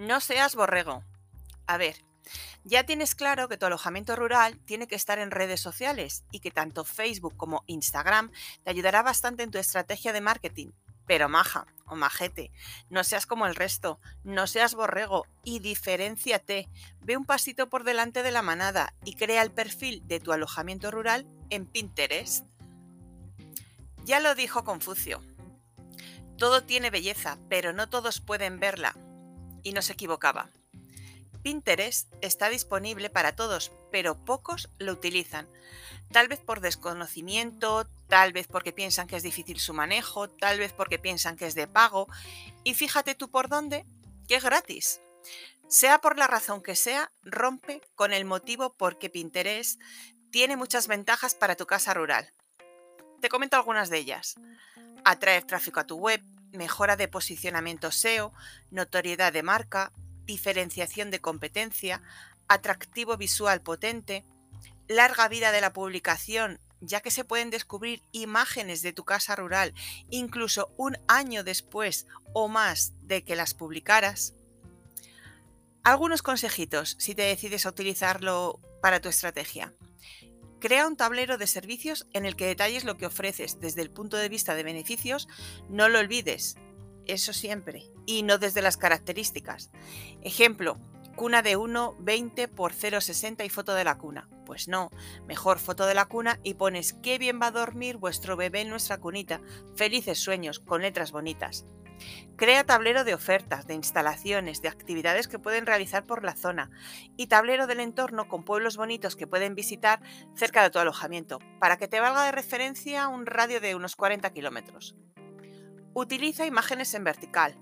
No seas borrego. A ver, ya tienes claro que tu alojamiento rural tiene que estar en redes sociales y que tanto Facebook como Instagram te ayudará bastante en tu estrategia de marketing. Pero maja o majete, no seas como el resto, no seas borrego y diferenciate. Ve un pasito por delante de la manada y crea el perfil de tu alojamiento rural en Pinterest. Ya lo dijo Confucio. Todo tiene belleza, pero no todos pueden verla. Y no se equivocaba. Pinterest está disponible para todos, pero pocos lo utilizan. Tal vez por desconocimiento, tal vez porque piensan que es difícil su manejo, tal vez porque piensan que es de pago. Y fíjate tú por dónde, que es gratis. Sea por la razón que sea, rompe con el motivo porque Pinterest tiene muchas ventajas para tu casa rural. Te comento algunas de ellas. Atraer tráfico a tu web, mejora de posicionamiento SEO, notoriedad de marca, diferenciación de competencia, atractivo visual potente, larga vida de la publicación, ya que se pueden descubrir imágenes de tu casa rural incluso un año después o más de que las publicaras. Algunos consejitos si te decides a utilizarlo para tu estrategia. Crea un tablero de servicios en el que detalles lo que ofreces desde el punto de vista de beneficios. No lo olvides, eso siempre, y no desde las características. Ejemplo, cuna de 1,20 por 0,60 y foto de la cuna. Pues no, mejor foto de la cuna y pones qué bien va a dormir vuestro bebé en nuestra cunita. Felices sueños, con letras bonitas. Crea tablero de ofertas, de instalaciones, de actividades que pueden realizar por la zona y tablero del entorno con pueblos bonitos que pueden visitar cerca de tu alojamiento, para que te valga de referencia un radio de unos 40 kilómetros. Utiliza imágenes en vertical.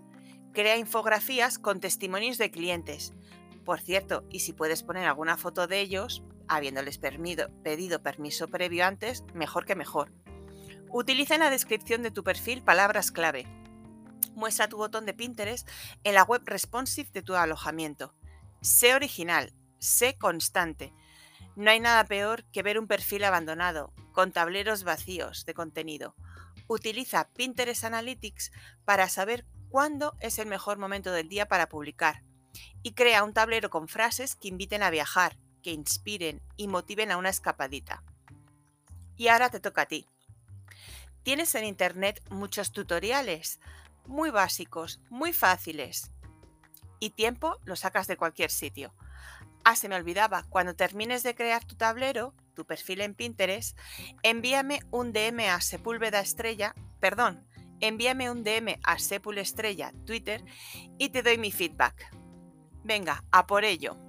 Crea infografías con testimonios de clientes. Por cierto, y si puedes poner alguna foto de ellos, habiéndoles pedido permiso previo antes, mejor que mejor. Utiliza en la descripción de tu perfil palabras clave. Muestra tu botón de Pinterest en la web responsive de tu alojamiento. Sé original, sé constante. No hay nada peor que ver un perfil abandonado, con tableros vacíos de contenido Utiliza Pinterest Analytics para saber cuándo es el mejor momento del día para publicar y crea un tablero con frases que inviten a viajar, que inspiren y motiven a una escapadita. Y ahora te toca a ti. Tienes en Internet muchos tutoriales, muy básicos, muy fáciles. Y tiempo lo sacas de cualquier sitio. Ah, se me olvidaba, cuando termines de crear tu tablero, tu perfil en Pinterest, envíame un DM a Sepúlveda Estrella, perdón, envíame un DM a Sepul Estrella Twitter y te doy mi feedback. Venga, a por ello.